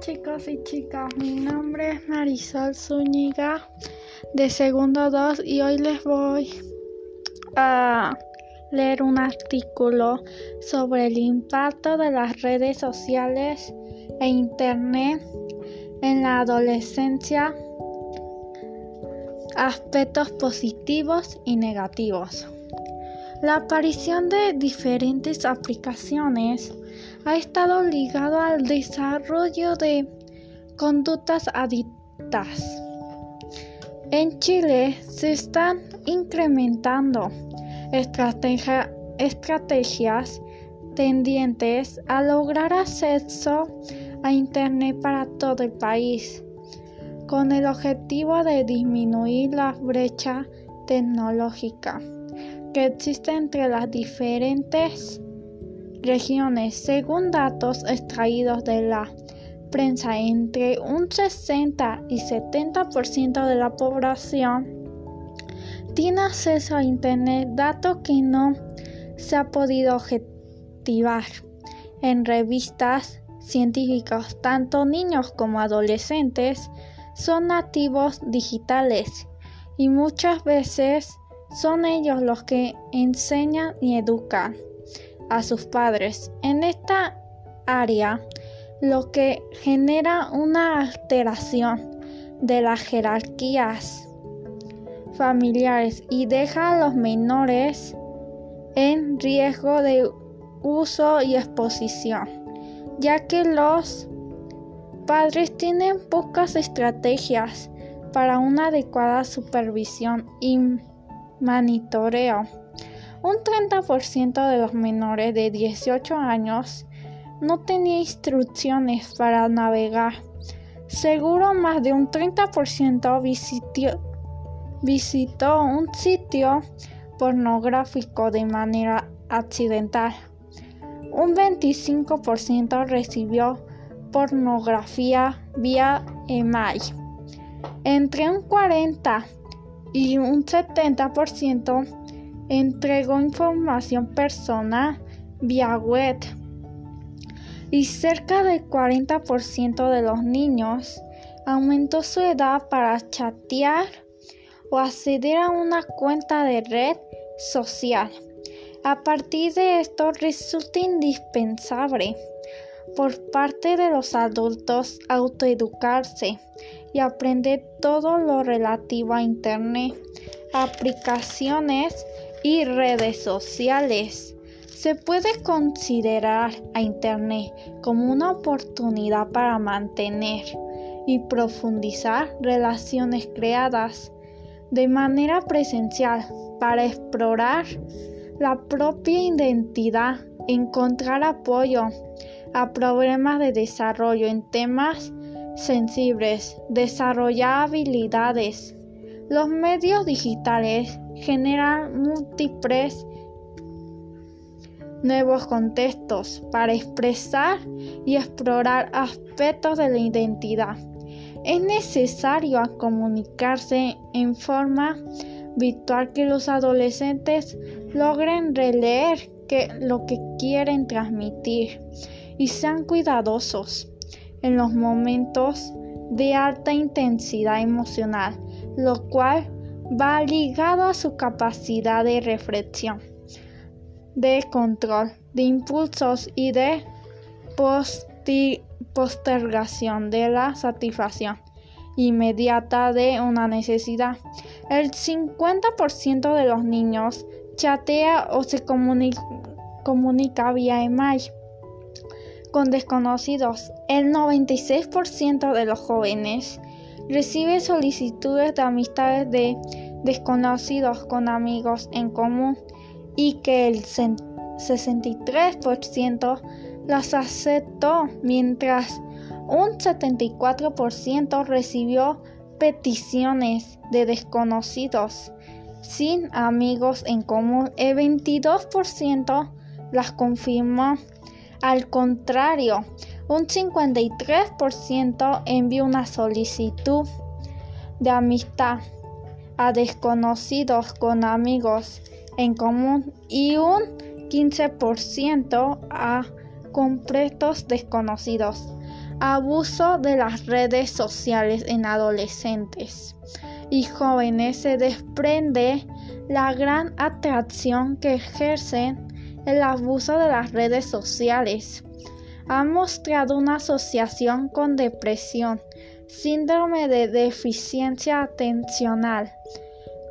Chicos y chicas, mi nombre es Marisol Zúñiga de segundo 2 y hoy les voy a leer un artículo sobre el impacto de las redes sociales e internet en la adolescencia, aspectos positivos y negativos. La aparición de diferentes aplicaciones ha estado ligado al desarrollo de conductas adictas. En Chile se están incrementando estrategias tendientes a lograr acceso a Internet para todo el país, con el objetivo de disminuir la brecha tecnológica que existe entre las diferentes regiones, según datos extraídos de la prensa, entre un 60 y 70% de la población tiene acceso a Internet, dato que no se ha podido objetivar en revistas científicas. Tanto niños como adolescentes son nativos digitales y muchas veces son ellos los que enseñan y educan a sus padres. En esta área, lo que genera una alteración de las jerarquías familiares y deja a los menores en riesgo de uso y exposición, ya que los padres tienen pocas estrategias para una adecuada supervisión y monitoreo. Un 30% de los menores de 18 años no tenía instrucciones para navegar. Seguro más de un 30% visitó, un sitio pornográfico de manera accidental. Un 25% recibió pornografía vía email. Entre un 40 y un 70% entregó información personal vía web y cerca del 40% de los niños aumentó su edad para chatear o acceder a una cuenta de red social. A partir de esto resulta indispensable por parte de los adultos autoeducarse y aprender todo lo relativo a Internet, aplicaciones y redes sociales. Se puede considerar a Internet como una oportunidad para mantener y profundizar relaciones creadas de manera presencial para explorar la propia identidad, encontrar apoyo a problemas de desarrollo en temas sensibles, desarrollar habilidades. Los medios digitales generan múltiples nuevos contextos para expresar y explorar aspectos de la identidad. Es necesario comunicarse en forma virtual que los adolescentes logren releer lo que quieren transmitir y sean cuidadosos en los momentos de alta intensidad emocional, lo cual va ligado a su capacidad de reflexión, de control, de impulsos y de postergación de la satisfacción inmediata de una necesidad. El 50% de los niños chatea o se comunica, comunica vía email con desconocidos. El 96% de los jóvenes recibe solicitudes de amistades de desconocidos con amigos en común y que el 63% las aceptó, mientras un 74% recibió peticiones de desconocidos sin amigos en común. El 22% las confirmó. Al contrario, un 53% envió una solicitud de amistad a desconocidos con amigos en común y un 15% a completos desconocidos. abuso de las redes sociales en adolescentes y jóvenes se desprende la gran atracción que ejercen el abuso de las redes sociales. Ha mostrado una asociación con depresión, síndrome de deficiencia atencional,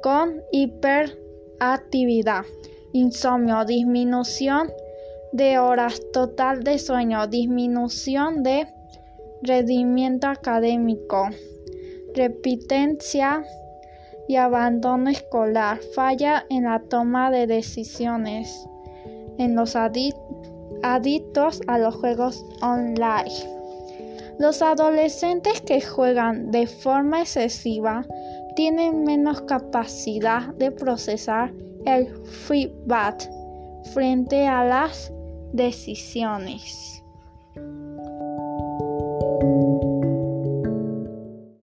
con hiperactividad, insomnio, disminución de horas total de sueño, disminución de rendimiento académico, repitencia y abandono escolar, falla en la toma de decisiones en los adictos a los juegos online. Los adolescentes que juegan de forma excesiva tienen menos capacidad de procesar el feedback frente a las decisiones.